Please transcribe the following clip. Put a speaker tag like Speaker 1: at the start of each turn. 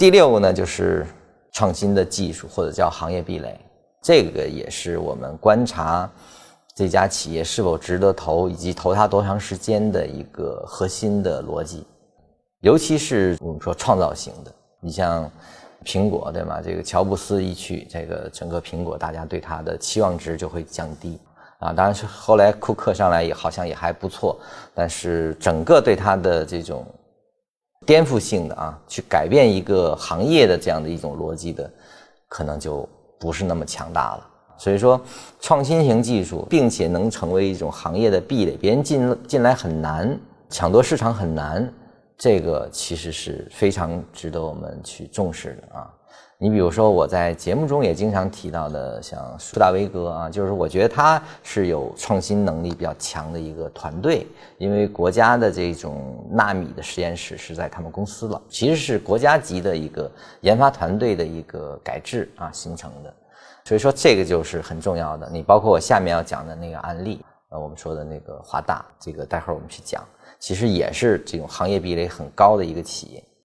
Speaker 1: 第六个呢，就是创新的技术或者叫行业壁垒，这个也是我们观察这家企业是否值得投以及投它多长时间的一个核心的逻辑。尤其是我们说创造型的，你像苹果对吗？这个乔布斯一去，这个整个苹果大家对它的期望值就会降低啊。当然是后来库克上来也好像也还不错，但是整个对它的这种颠覆性的啊，去改变一个行业的这样的一种逻辑的，可能就不是那么强大了。所以说，创新型技术，并且能成为一种行业的壁垒，别人进进来很难，抢夺市场很难。这个其实是非常值得我们去重视的啊！你比如说我在节目中也经常提到的，像舒大威哥啊，就是我觉得他是有创新能力比较强的一个团队，因为国家的这种纳米的实验室是在他们公司了，其实是国家级的一个研发团队的一个改制啊形成的，所以说这个就是很重要的。你包括我下面要讲的那个案例，呃，我们说的那个华大，这个待会儿我们去讲。其实也是这种行业壁垒很高的一个企业。